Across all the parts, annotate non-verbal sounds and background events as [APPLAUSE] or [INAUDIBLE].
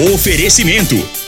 Oferecimento: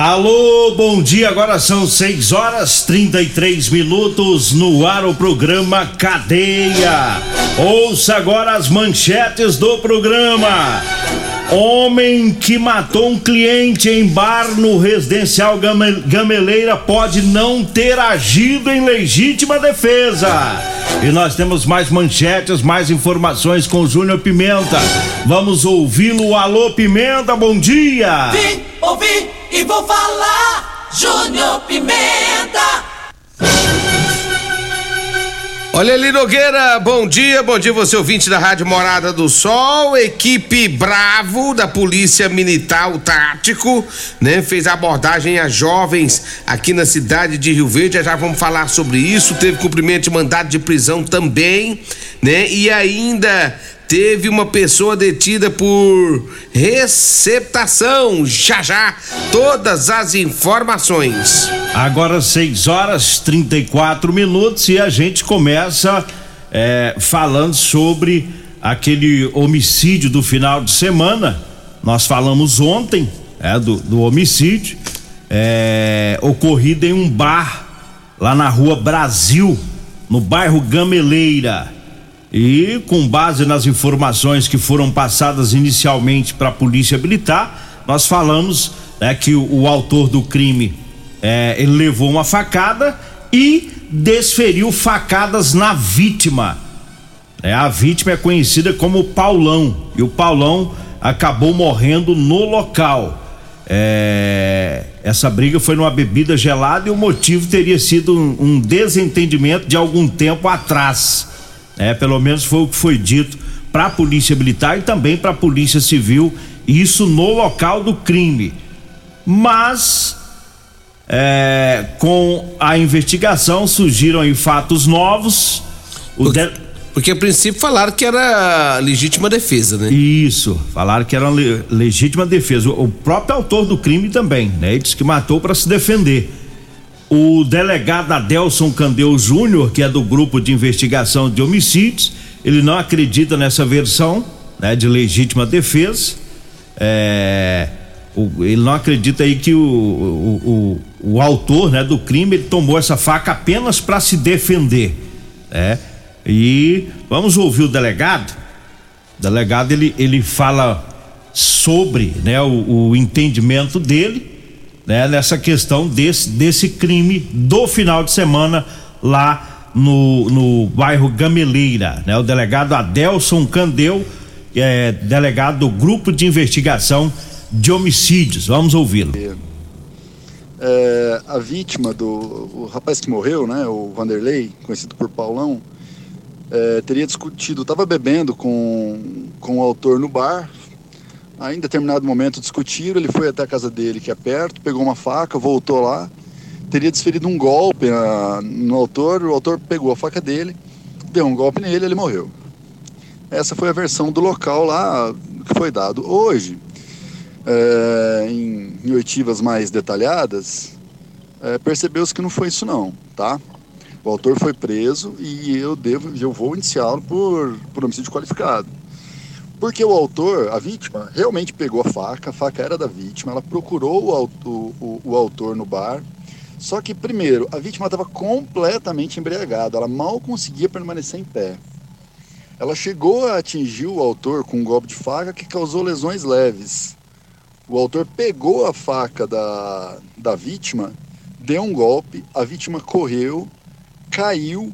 Alô, bom dia. Agora são 6 horas 33 minutos no ar o programa Cadeia. Ouça agora as manchetes do programa. Homem que matou um cliente em bar no residencial Gameleira pode não ter agido em legítima defesa. E nós temos mais manchetes, mais informações com o Júnior Pimenta. Vamos ouvi-lo. Alô, Pimenta, bom dia. Vim, ouvi e vou falar. Júnior Pimenta. Olha ali, Nogueira, bom dia, bom dia você ouvinte da Rádio Morada do Sol, equipe Bravo da Polícia Militar Tático, né, fez abordagem a jovens aqui na cidade de Rio Verde, já vamos falar sobre isso, teve cumprimento de mandado de prisão também, né, e ainda teve uma pessoa detida por receptação. Já já, todas as informações. Agora 6 horas 34 minutos e a gente começa é, falando sobre aquele homicídio do final de semana. Nós falamos ontem é, do, do homicídio é, ocorrido em um bar lá na rua Brasil, no bairro Gameleira. E com base nas informações que foram passadas inicialmente para a Polícia Militar, nós falamos né, que o, o, autor do crime é, ele levou uma facada e desferiu facadas na vítima. É, a vítima é conhecida como Paulão e o Paulão acabou morrendo no local. É, essa briga foi numa bebida gelada e o motivo teria sido um, um desentendimento de algum tempo atrás. É, pelo menos foi o que foi dito para a Polícia Militar e também para a Polícia Civil, isso no local do crime. Mas é, com a investigação surgiram aí fatos novos. Porque, de... porque a princípio falaram que era legítima defesa, né? Isso, falaram que era le, legítima defesa. O, o próprio autor do crime também, né? Ele disse que matou para se defender. O delegado Adelson Candeu Júnior, que é do grupo de investigação de homicídios, ele não acredita nessa versão né, de legítima defesa. É, o, ele não acredita aí que o, o, o, o autor né, do crime ele tomou essa faca apenas para se defender. Né? E vamos ouvir o delegado. O delegado ele, ele fala sobre né, o, o entendimento dele né, nessa questão desse, desse crime do final de semana lá no, no bairro Gameleira. Né? O delegado Adelson Candeu, é delegado do Grupo de Investigação de Homicídios. Vamos ouvi-lo. É, a vítima do rapaz que morreu, né, o Vanderlei, conhecido por Paulão, é, teria discutido, estava bebendo com, com o autor no bar, Aí, em determinado momento, discutiram. Ele foi até a casa dele, que é perto, pegou uma faca, voltou lá. Teria desferido um golpe uh, no autor. O autor pegou a faca dele, deu um golpe nele ele morreu. Essa foi a versão do local lá que foi dado. Hoje, é, em, em oitivas mais detalhadas, é, percebeu-se que não foi isso não, tá? O autor foi preso e eu devo, eu vou iniciá-lo por, por homicídio qualificado. Porque o autor, a vítima, realmente pegou a faca, a faca era da vítima, ela procurou o, o, o autor no bar. Só que, primeiro, a vítima estava completamente embriagada, ela mal conseguia permanecer em pé. Ela chegou a atingir o autor com um golpe de faca que causou lesões leves. O autor pegou a faca da, da vítima, deu um golpe, a vítima correu, caiu.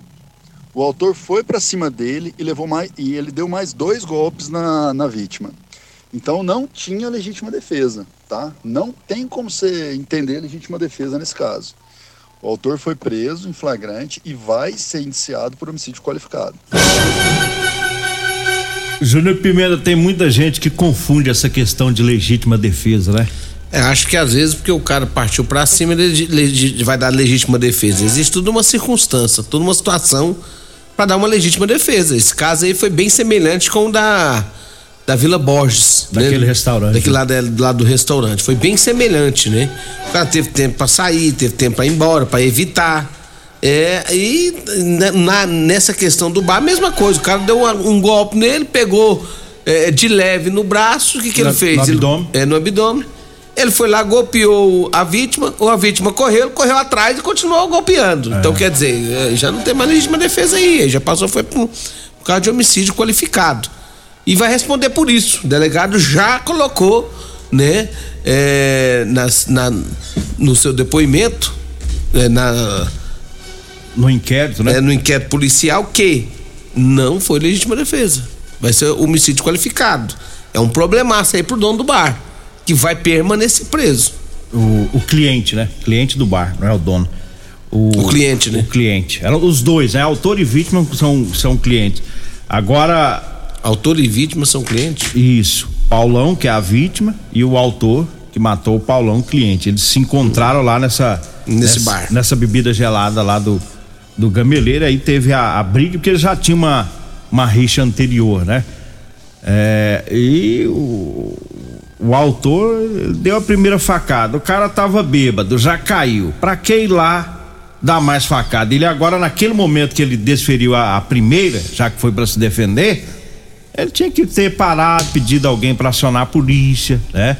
O autor foi para cima dele e levou mais e ele deu mais dois golpes na, na vítima. Então não tinha legítima defesa, tá? Não tem como você entender legítima defesa nesse caso. O autor foi preso em flagrante e vai ser indiciado por homicídio qualificado. Júnior Pimenta, tem muita gente que confunde essa questão de legítima defesa, né? É, acho que às vezes porque o cara partiu para cima ele vai dar legítima defesa. Existe toda uma circunstância, toda uma situação para dar uma legítima defesa. Esse caso aí foi bem semelhante com o da da Vila Borges. Daquele né? restaurante. Daquele lado, lado do restaurante. Foi bem semelhante, né? O cara teve tempo para sair, teve tempo para ir embora, para evitar. É, e na, nessa questão do bar, mesma coisa. O cara deu um, um golpe nele, pegou é, de leve no braço. O que, que ele fez? No abdômen. Ele, é, no abdômen. Ele foi lá, golpeou a vítima, ou a vítima correu, correu atrás e continuou golpeando. É. Então, quer dizer, é, já não tem mais legítima defesa aí. Já passou, foi por, por causa de homicídio qualificado. E vai responder por isso. O delegado já colocou, né, é, nas, na, no seu depoimento, é, na no inquérito, né? É, no inquérito policial que não foi legítima defesa. Vai ser homicídio qualificado. É um problemaço aí pro dono do bar, que vai permanecer preso. O, o cliente, né? Cliente do bar, não é o dono. O, o cliente, né? O cliente. Os dois, né? Autor e vítima são, são clientes. Agora. Autor e vítima são clientes? Isso. Paulão, que é a vítima, e o autor, que matou o Paulão, cliente. Eles se encontraram lá nessa. Nesse nessa, bar. Nessa bebida gelada lá do, do Gameleiro, aí teve a, a briga, porque ele já tinha uma, uma rixa anterior, né? É, e o, o autor deu a primeira facada. O cara tava bêbado, já caiu. Pra que ir lá dar mais facada? Ele agora, naquele momento que ele desferiu a, a primeira, já que foi para se defender, ele tinha que ter parado, pedido alguém para acionar a polícia, né?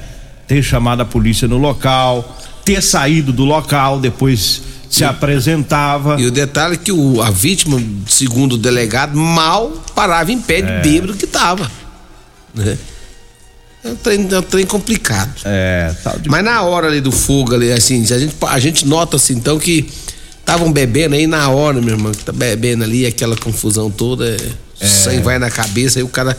Ter chamado a polícia no local, ter saído do local, depois se e, apresentava. E o detalhe é que o, a vítima, segundo o delegado, mal parava em pé de é. bêbado que tava. Né? É um trem, é um trem complicado. É, tal de... Mas na hora ali do fogo ali, assim, a gente, a gente nota assim, então que estavam bebendo aí na hora, meu irmão, que tá bebendo ali, aquela confusão toda, é. sangue vai na cabeça, aí o cara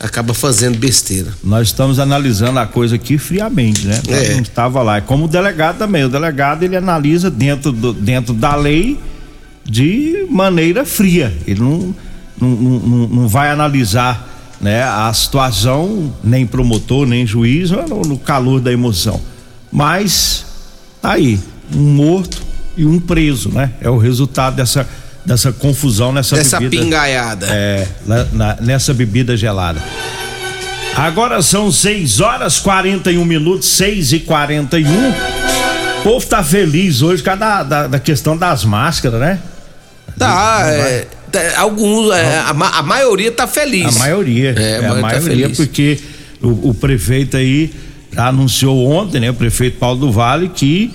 acaba fazendo besteira. Nós estamos analisando a coisa aqui friamente, né? É. A gente estava lá. É como o delegado também. O delegado ele analisa dentro, do, dentro da lei de maneira fria. Ele não, não, não, não vai analisar né, a situação, nem promotor, nem juiz, no, no calor da emoção. Mas tá aí, um morto e um preso, né? É o resultado dessa dessa confusão nessa Dessa bebida. pingaiada. É, na, na, nessa bebida gelada. Agora são 6 horas 41 minutos, 6 e 41 O povo tá feliz hoje por causa da, da, da questão das máscaras, né? Tá, é, alguns, é, a, a, maioria tá feliz. A maioria. É, a, é, a maioria, tá porque o, o prefeito aí anunciou ontem, né? O prefeito Paulo do Vale que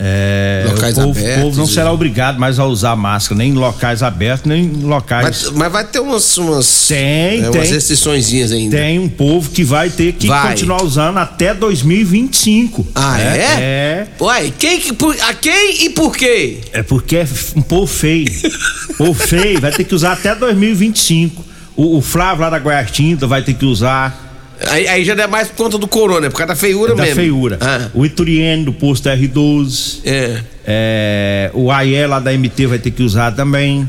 é, locais o povo, abertos. O povo não será obrigado mais a usar máscara, nem em locais abertos, nem em locais. Mas, mas vai ter umas. umas tem, é, tem. Umas restrições ainda. Tem um povo que vai ter que vai. continuar usando até 2025. Ah, né? é? É. Uai, quem, a quem e por quê? É porque é um povo feio. [LAUGHS] povo feio, vai ter que usar até 2025. O, o Flávio lá da Guaiatinta vai ter que usar. Aí, aí, já é mais por conta do corona, é por causa da feiura é mesmo. Da feiura. Ah. O Ituriene do posto R12. É. é o AE lá da MT vai ter que usar também.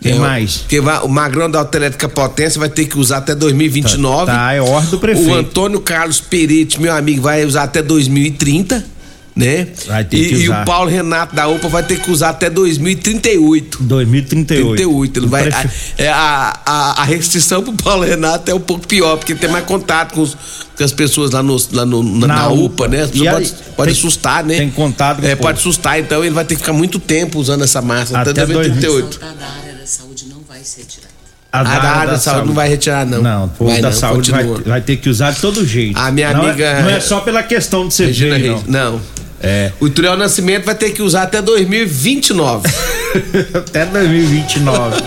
Quem é, mais? Porque vai, o Magrão da Autoelétrica Potência vai ter que usar até 2029. Tá, tá é ordem do prefeito. O Antônio Carlos Peretti, meu amigo, vai usar até 2030 né? Vai ter e, que usar. e o Paulo Renato da UPA vai ter que usar até 2038. 2038. 38. Ele vai, a, é, a, a, a, restrição pro Paulo Renato é um pouco pior, porque tem mais contato com, os, com as pessoas lá, no, lá no, na, na, na UPA, UPA, né? As pessoas pode, pode tem, assustar, né? Tem contato com É, pode assustar, então ele vai ter que ficar muito tempo usando essa máscara até, até 2038. A da área da saúde não vai ser tirada. A da, área da, da saúde, não vai retirar, não. Não, o povo vai, da não, saúde vai, vai, ter que usar de todo jeito. A minha não amiga. É, não é só pela questão de ser Regina não. não. É. O Ituriel Nascimento vai ter que usar até 2029. [LAUGHS] até 2029.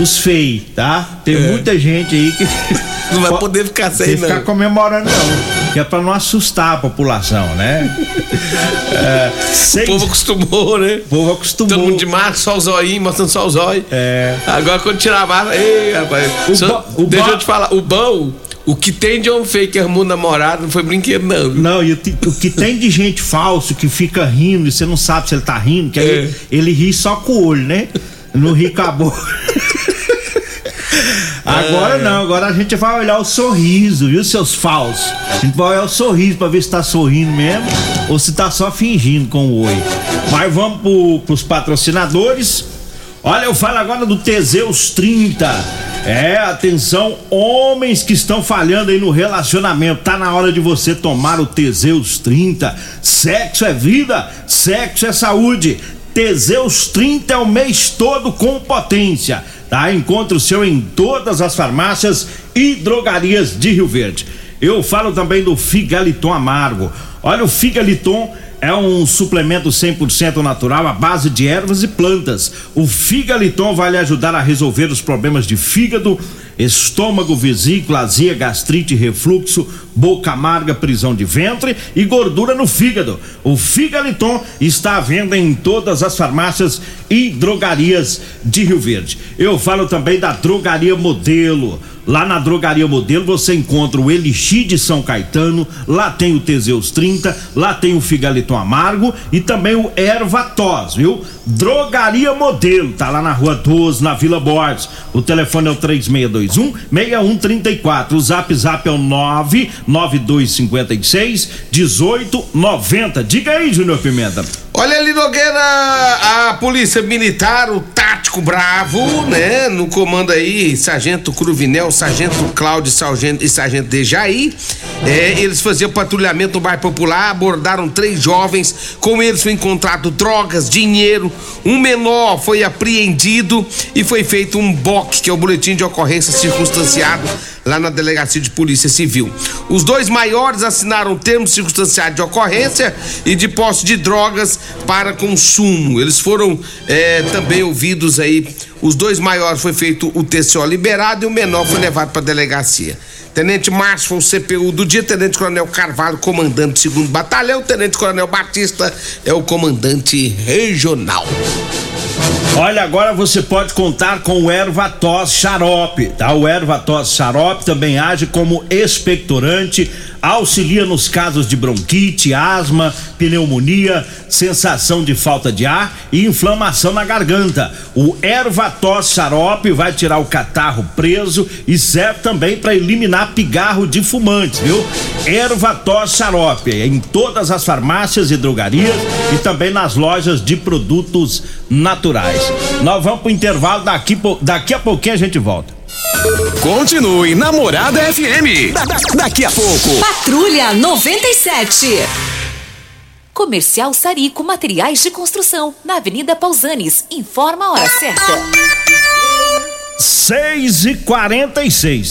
os feios, tá? Tem É. muita gente aí que. [LAUGHS] Não vai poder ficar sem, Sem ficar não. comemorando, não. Que é pra não assustar a população, né? [LAUGHS] É, O seis- povo acostumou, né? o povo acostumou. Todo mundo de máscara, só o zóio, mostrando só o zóio. É. Agora quando tirar a máscara, ei, rapaz. O só- o deixa eu te falar, o bom, o que tem de feio que arrumou namorado não foi brinquedo, não. viu? Não, e o, o que tem de gente falso que fica rindo e você não sabe se ele tá rindo, que É. ele ri só com o olho, né? Não ri com a boca. [LAUGHS] Agora não, agora a gente vai olhar o sorriso, viu, seus falsos? A gente vai olhar o sorriso pra ver se tá sorrindo mesmo ou se tá só fingindo com o oi. Mas vamos pro, pros patrocinadores. Olha, eu falo agora do Teseus 30. É, atenção, homens que estão falhando aí no relacionamento. Tá na hora de você tomar o Teseus 30. Sexo é vida, sexo é saúde. Teseus 30 é o mês todo com potência. Tá? Encontre o seu em todas as farmácias e drogarias de Rio Verde. Eu falo também do Figaliton Amargo. Olha, o Figaliton é um suplemento 100% natural à base de ervas e plantas. O Figaliton vai lhe ajudar a resolver os problemas de fígado, estômago, vesícula, azia, gastrite, refluxo, boca amarga, prisão de ventre e gordura no fígado. O Figaliton está à venda em todas as farmácias e drogarias de Rio Verde. Eu falo também da Drogaria Modelo. Lá na Drogaria Modelo você encontra o Elixir de São Caetano, lá tem o Teseus 30, lá tem o Figaliton Amargo e também o Erva Tos, viu? Drogaria Modelo, tá lá na Rua 12, na Vila Borges. O telefone é o 3621 6134. O Zap Zap é o 99256 1890. Diga aí, Júnior Pimenta. Olha ali, Nogueira, a polícia militar, o tático bravo, né? No comando aí, Sargento Cruvinel, Sargento Cláudio Sargento, e Sargento Dejaí. É, eles faziam patrulhamento no bairro Popular, abordaram três jovens. Com eles foi encontrado drogas, dinheiro. Um menor foi apreendido e foi feito um BOC, que é o boletim de ocorrência circunstanciado lá na delegacia de polícia civil. Os dois maiores assinaram termos circunstanciados de ocorrência e de posse de drogas para consumo. Eles foram eh, também ouvidos aí. Os dois maiores foi feito o TCO liberado e o menor foi levado para a delegacia. Tenente Márcio foi o CPU do dia, Tenente Coronel Carvalho, comandante do segundo batalhão, Tenente Coronel Batista é o comandante regional. Olha, agora você pode contar com o Ervatos Xarope, tá? O Ervatos Xarope também age como expectorante, auxilia nos casos de bronquite, asma, pneumonia, sensação de falta de ar e inflamação na garganta. O Ervatos Xarope vai tirar o catarro preso e serve também para eliminar pigarro de fumantes, viu? Ervatos Xarope em todas as farmácias e drogarias e também nas lojas de produtos naturais. Nós vamos pro intervalo, daqui, daqui a pouquinho a gente volta. Continue Namorada FM. Da- da- daqui a pouco. Patrulha 97. Comercial Sarico Materiais de Construção, na Avenida Pausanes. Informa a hora certa. 6 e 46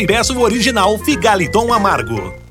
e peça o original Figaliton Amargo.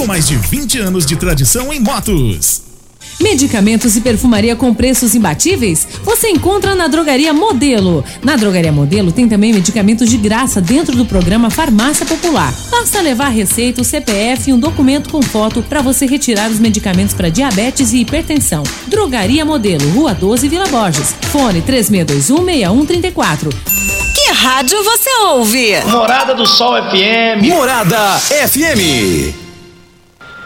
com mais de 20 anos de tradição em motos. Medicamentos e perfumaria com preços imbatíveis? Você encontra na Drogaria Modelo. Na Drogaria Modelo tem também medicamentos de graça dentro do programa Farmácia Popular. Basta levar receita, o CPF e um documento com foto para você retirar os medicamentos para diabetes e hipertensão. Drogaria Modelo, Rua 12, Vila Borges. Fone 36216134. Que rádio você ouve? Morada do Sol FM. Morada FM.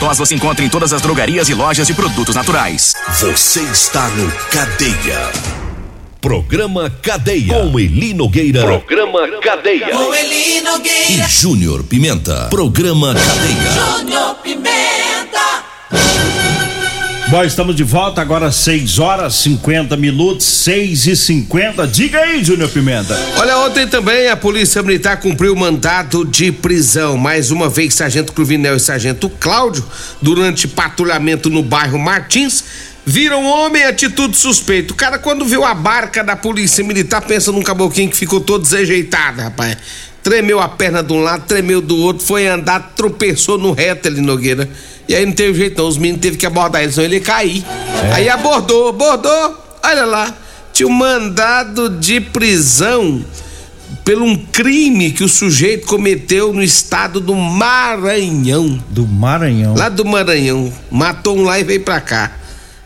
tos você encontra em todas as drogarias e lojas de produtos naturais. Você está no Cadeia. Programa Cadeia. Com Eli Nogueira. Programa Cadeia. Com Eli Nogueira. E Júnior Pimenta. Programa Cadeia. Júnior Bom, estamos de volta agora 6 horas 50 minutos, 6 e 50 Diga aí, Júnior Pimenta. Olha, ontem também a Polícia Militar cumpriu mandato de prisão. Mais uma vez, Sargento Cruvinel e Sargento Cláudio, durante patrulhamento no bairro Martins, viram homem atitude suspeita. O cara, quando viu a barca da Polícia Militar, pensa num caboclinho que ficou todo desajeitado, rapaz. Tremeu a perna de um lado, tremeu do outro, foi andar, tropeçou no reto ali, Nogueira. E aí não teve jeito não, os meninos teve que abordar ele, senão ele ia cair. É. Aí abordou, abordou, olha lá, tinha um mandado de prisão pelo um crime que o sujeito cometeu no estado do Maranhão. Do Maranhão. Lá do Maranhão. Matou um lá e veio pra cá.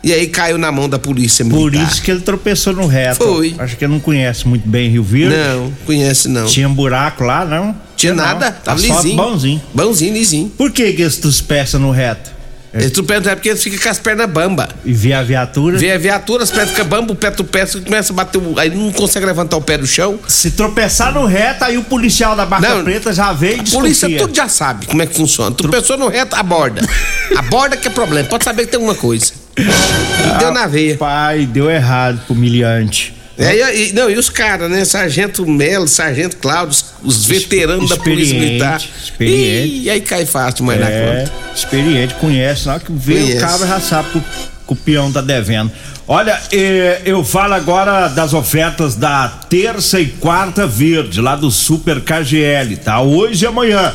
E aí caiu na mão da polícia militar. Por isso que ele tropeçou no reto. Foi. Acho que ele não conhece muito bem Rio Verde. Não, conhece não. Tinha um buraco lá, não? Tinha não. nada, tava Asfalto lisinho. bonzinho. Bonzinho, lisinho. Por que que eles tropeçam no reto? Eles tropeçam é porque eles ficam com as pernas bamba. E vê a viatura? Vê a viatura, as pernas ficam bamba, o pé você começa a bater, aí não consegue levantar o pé do chão. Se tropeçar no reto, aí o policial da barca Não, preta já veio e desconfia. polícia tudo já sabe como é que funciona. Tu pensou no reto, aborda. [LAUGHS] Aborda que é problema. Pode saber que tem alguma coisa. E deu na veia. Pai, deu errado pro humilhante. É, e, e- não, e os caras, né? Sargento Melo, Sargento Cláudio, os, os veteranos da Polícia Militar. experiente. E aí cai fácil demais na É, conta. experiente, conhece. Na hora que vê Conhece. o cabra já sabe que o, que o peão tá devendo. Olha, eh, eu falo agora das ofertas da terça e quarta verde, lá do Super KGL, tá? Hoje e amanhã.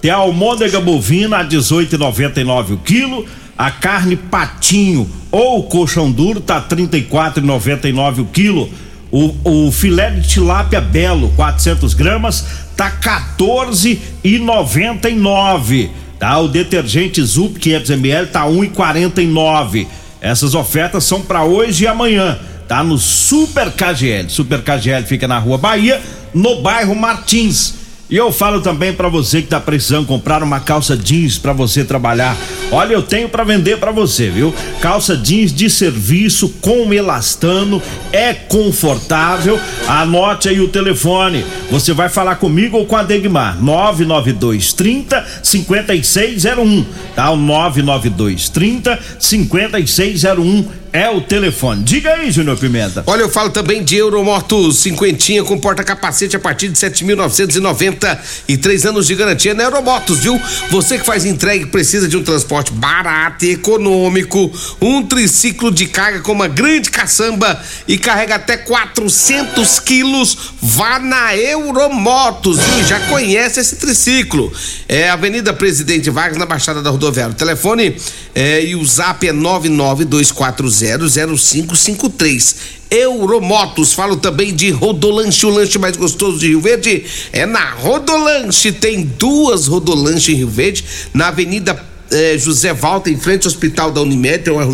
Tem a almôndega bovina a 18,99 o quilo, A carne patinho ou colchão duro tá 34,99 o quilo. O, o filé de tilápia belo, 400 gramas, tá 14,99. Tá? O detergente Zup 500 ml tá 1,49. Essas ofertas são para hoje e amanhã. Tá no Super KGL. Super KGL fica na Rua Bahia, no bairro Martins. E eu falo também para você que tá precisando comprar uma calça jeans para você trabalhar. Olha, eu tenho para vender para você, viu? Calça jeans de serviço com elastano, é confortável. Anote aí o telefone. Você vai falar comigo ou com a Degmar. 992 30 5601, tá? O 992 30 5601 é o telefone. Diga aí, Júnior Pimenta. Olha, eu falo também de Euromotos cinquentinha com porta-capacete a partir de 7.990 e três anos de garantia na Euromotos, viu? Você que faz entrega e precisa de um transporte barato e econômico, um triciclo de carga com uma grande caçamba e carrega até 400 quilos, vá na Euromotos, viu? Já conhece esse triciclo. É Avenida Presidente Vargas, na Baixada da Rodoviária. O telefone é, e o zap é 99240 0553. Euromotos, falo também de Rodolanche, o lanche mais gostoso de Rio Verde é na Rodolanche. Tem duas Rodolanche em Rio Verde, na Avenida eh, José Valta, em frente ao Hospital da Unimed, tem uma,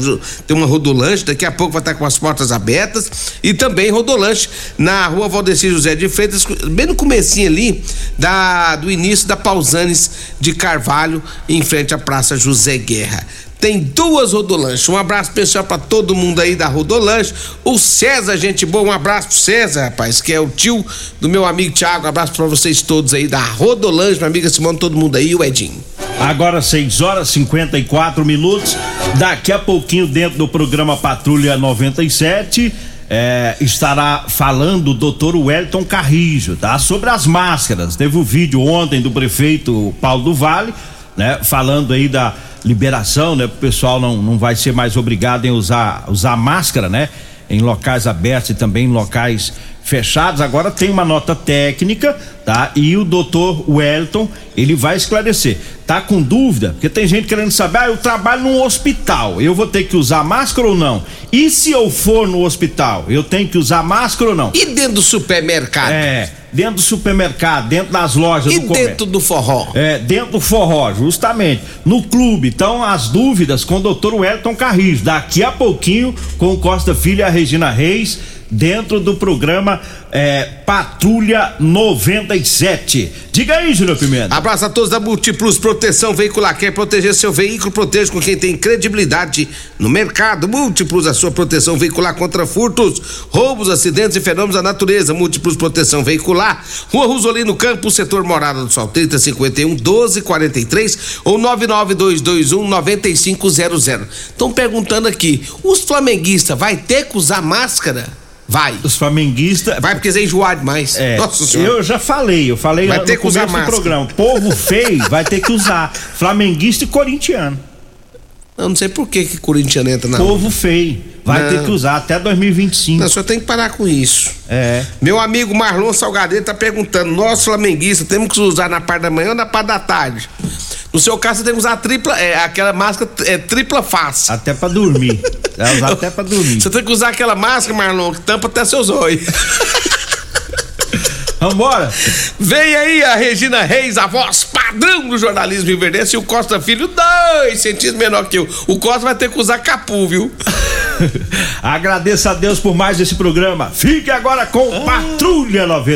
tem uma Rodolanche, daqui a pouco vai estar com as portas abertas. E também Rodolanche na rua Valdecir José de Freitas, bem no comecinho ali da, do início da Pausanes de Carvalho, em frente à Praça José Guerra tem duas Rodolanches. Um abraço especial para todo mundo aí da Rodolanche. O César, gente boa, um abraço pro César, rapaz, que é o tio do meu amigo Thiago. Um abraço para vocês todos aí da Rodolanche, minha amiga Simone, todo mundo aí, o Edinho. Agora 6 horas 54 minutos. Daqui a pouquinho, dentro do programa Patrulha 97. É, estará falando o doutor Wellington Carrijo, tá? Sobre as máscaras. Teve o um vídeo ontem do prefeito Paulo do Vale, né? Falando aí da liberação, né? O pessoal não, não vai ser mais obrigado em usar, usar máscara, né? Em locais abertos e também em locais fechados. Agora tem uma nota técnica, tá? E o doutor Wellington, ele vai esclarecer. Tá com dúvida? Porque tem gente querendo saber, ah, eu trabalho num hospital, eu vou ter que usar máscara ou não? E se eu for no hospital, eu tenho que usar máscara ou não? E dentro do supermercado? É, dentro do supermercado, dentro das lojas e do dentro do forró? É, dentro do forró, justamente. No clube. Então, as dúvidas com o doutor Wellington Carris. Daqui a pouquinho, com o Costa Filho e a Regina Reis dentro do programa é, Patrulha 97. Diga aí, Júnior Pimenta. Abraço a todos da Multiplus Proteção Veicular. Quer proteger seu veículo? Proteja com quem tem credibilidade no mercado. Múltiplos, a sua proteção veicular contra furtos, roubos, acidentes e fenômenos da natureza. Múltiplos Proteção Veicular. Rua Rosolino Campos, setor Morada do Sol, 3051 1243 ou 99221 9500. Estão perguntando aqui: os flamenguistas vai ter que usar máscara? Vai. Os flamenguistas. Vai porque eles enjoar demais. É, Nossa senhora. Eu já falei, eu falei vai ter que usar do programa. Povo feio vai ter que usar. Flamenguista e corintiano. Eu não sei por que que corintiano entra na Povo feio. Vai não. ter que usar até 2025. Não, só tem que parar com isso. É. Meu amigo Marlon Salgadeiro tá perguntando: nós flamenguistas temos que usar na parte da manhã ou na parte da tarde? No seu caso, você tem que usar tripla, é, aquela máscara é, tripla face. Até pra dormir. [LAUGHS] É usar até pra dormir. Você tem que usar aquela máscara, Marlon, que tampa até seus olhos. [LAUGHS] Vambora! Vem aí a Regina Reis, a voz padrão do jornalismo riverdense e o Costa Filho, dois centímetros menor que eu. O Costa vai ter que usar capu, viu? [LAUGHS] Agradeço a Deus por mais esse programa. Fique agora com ah. Patrulha 90.